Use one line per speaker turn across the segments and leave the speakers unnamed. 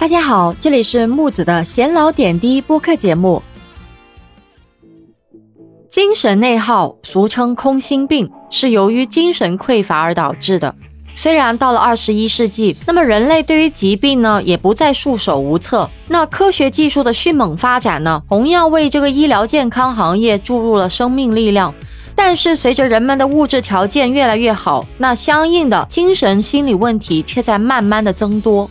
大家好，这里是木子的闲聊点滴播客节目。精神内耗，俗称空心病，是由于精神匮乏而导致的。虽然到了二十一世纪，那么人类对于疾病呢，也不再束手无策。那科学技术的迅猛发展呢，同样为这个医疗健康行业注入了生命力量。但是随着人们的物质条件越来越好，那相应的精神心理问题却在慢慢的增多。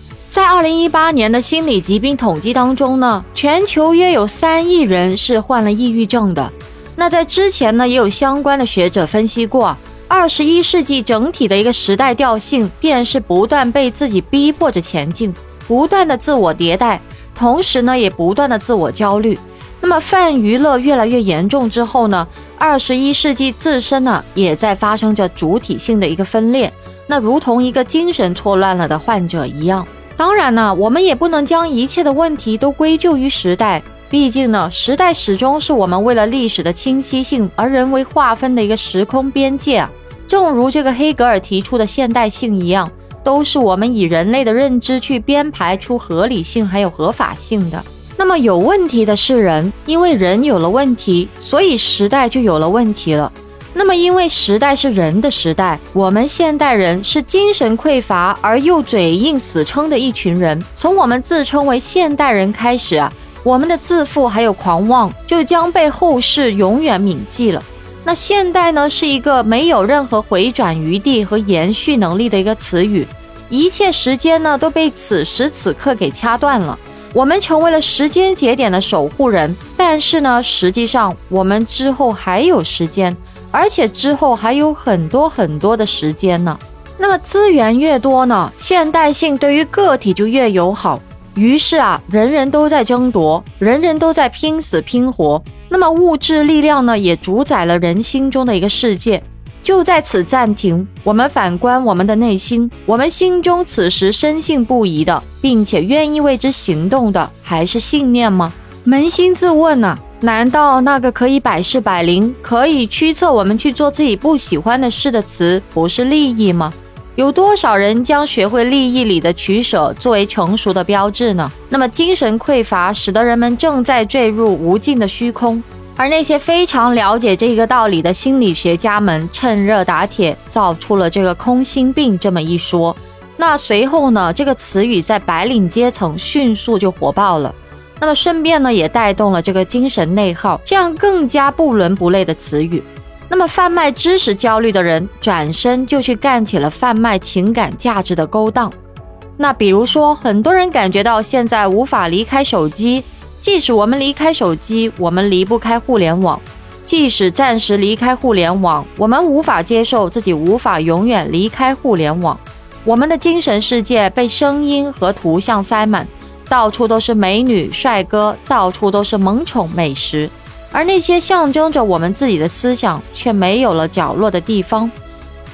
二零一八年的心理疾病统计当中呢，全球约有三亿人是患了抑郁症的。那在之前呢，也有相关的学者分析过，二十一世纪整体的一个时代调性，便是不断被自己逼迫着前进，不断的自我迭代，同时呢，也不断的自我焦虑。那么泛娱乐越来越严重之后呢，二十一世纪自身呢，也在发生着主体性的一个分裂，那如同一个精神错乱了的患者一样。当然呢，我们也不能将一切的问题都归咎于时代，毕竟呢，时代始终是我们为了历史的清晰性而人为划分的一个时空边界啊。正如这个黑格尔提出的现代性一样，都是我们以人类的认知去编排出合理性还有合法性的。那么有问题的是人，因为人有了问题，所以时代就有了问题了。那么，因为时代是人的时代，我们现代人是精神匮乏而又嘴硬死撑的一群人。从我们自称为现代人开始啊，我们的自负还有狂妄就将被后世永远铭记了。那现代呢，是一个没有任何回转余地和延续能力的一个词语，一切时间呢都被此时此刻给掐断了。我们成为了时间节点的守护人，但是呢，实际上我们之后还有时间。而且之后还有很多很多的时间呢。那么资源越多呢，现代性对于个体就越友好。于是啊，人人都在争夺，人人都在拼死拼活。那么物质力量呢，也主宰了人心中的一个世界。就在此暂停，我们反观我们的内心，我们心中此时深信不疑的，并且愿意为之行动的，还是信念吗？扪心自问呐。难道那个可以百试百灵、可以驱策我们去做自己不喜欢的事的词，不是利益吗？有多少人将学会利益里的取舍作为成熟的标志呢？那么精神匮乏使得人们正在坠入无尽的虚空，而那些非常了解这个道理的心理学家们趁热打铁，造出了这个空心病这么一说。那随后呢，这个词语在白领阶层迅速就火爆了。那么顺便呢，也带动了这个精神内耗这样更加不伦不类的词语。那么贩卖知识焦虑的人转身就去干起了贩卖情感价值的勾当。那比如说，很多人感觉到现在无法离开手机，即使我们离开手机，我们离不开互联网；即使暂时离开互联网，我们无法接受自己无法永远离开互联网。我们的精神世界被声音和图像塞满。到处都是美女帅哥，到处都是萌宠美食，而那些象征着我们自己的思想却没有了角落的地方。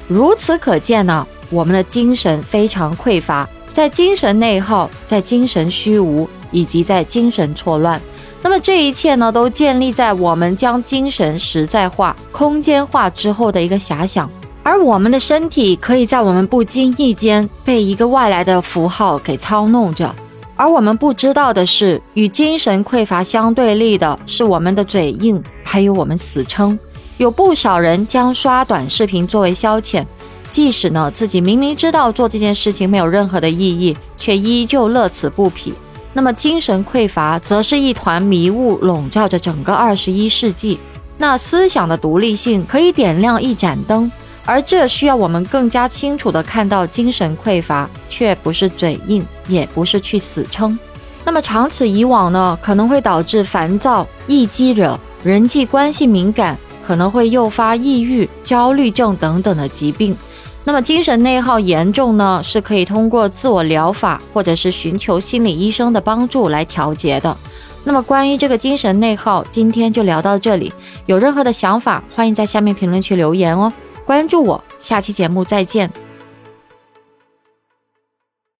如此可见呢，我们的精神非常匮乏，在精神内耗，在精神虚无，以及在精神错乱。那么这一切呢，都建立在我们将精神实在化、空间化之后的一个遐想，而我们的身体可以在我们不经意间被一个外来的符号给操弄着。而我们不知道的是，与精神匮乏相对立的是我们的嘴硬，还有我们死撑。有不少人将刷短视频作为消遣，即使呢自己明明知道做这件事情没有任何的意义，却依旧乐此不疲。那么精神匮乏则是一团迷雾，笼罩着整个二十一世纪。那思想的独立性可以点亮一盏灯。而这需要我们更加清楚地看到，精神匮乏却不是嘴硬，也不是去死撑。那么长此以往呢，可能会导致烦躁、易激惹、人际关系敏感，可能会诱发抑郁、焦虑症等等的疾病。那么精神内耗严重呢，是可以通过自我疗法或者是寻求心理医生的帮助来调节的。那么关于这个精神内耗，今天就聊到这里。有任何的想法，欢迎在下面评论区留言哦。关注我，下期节目再见。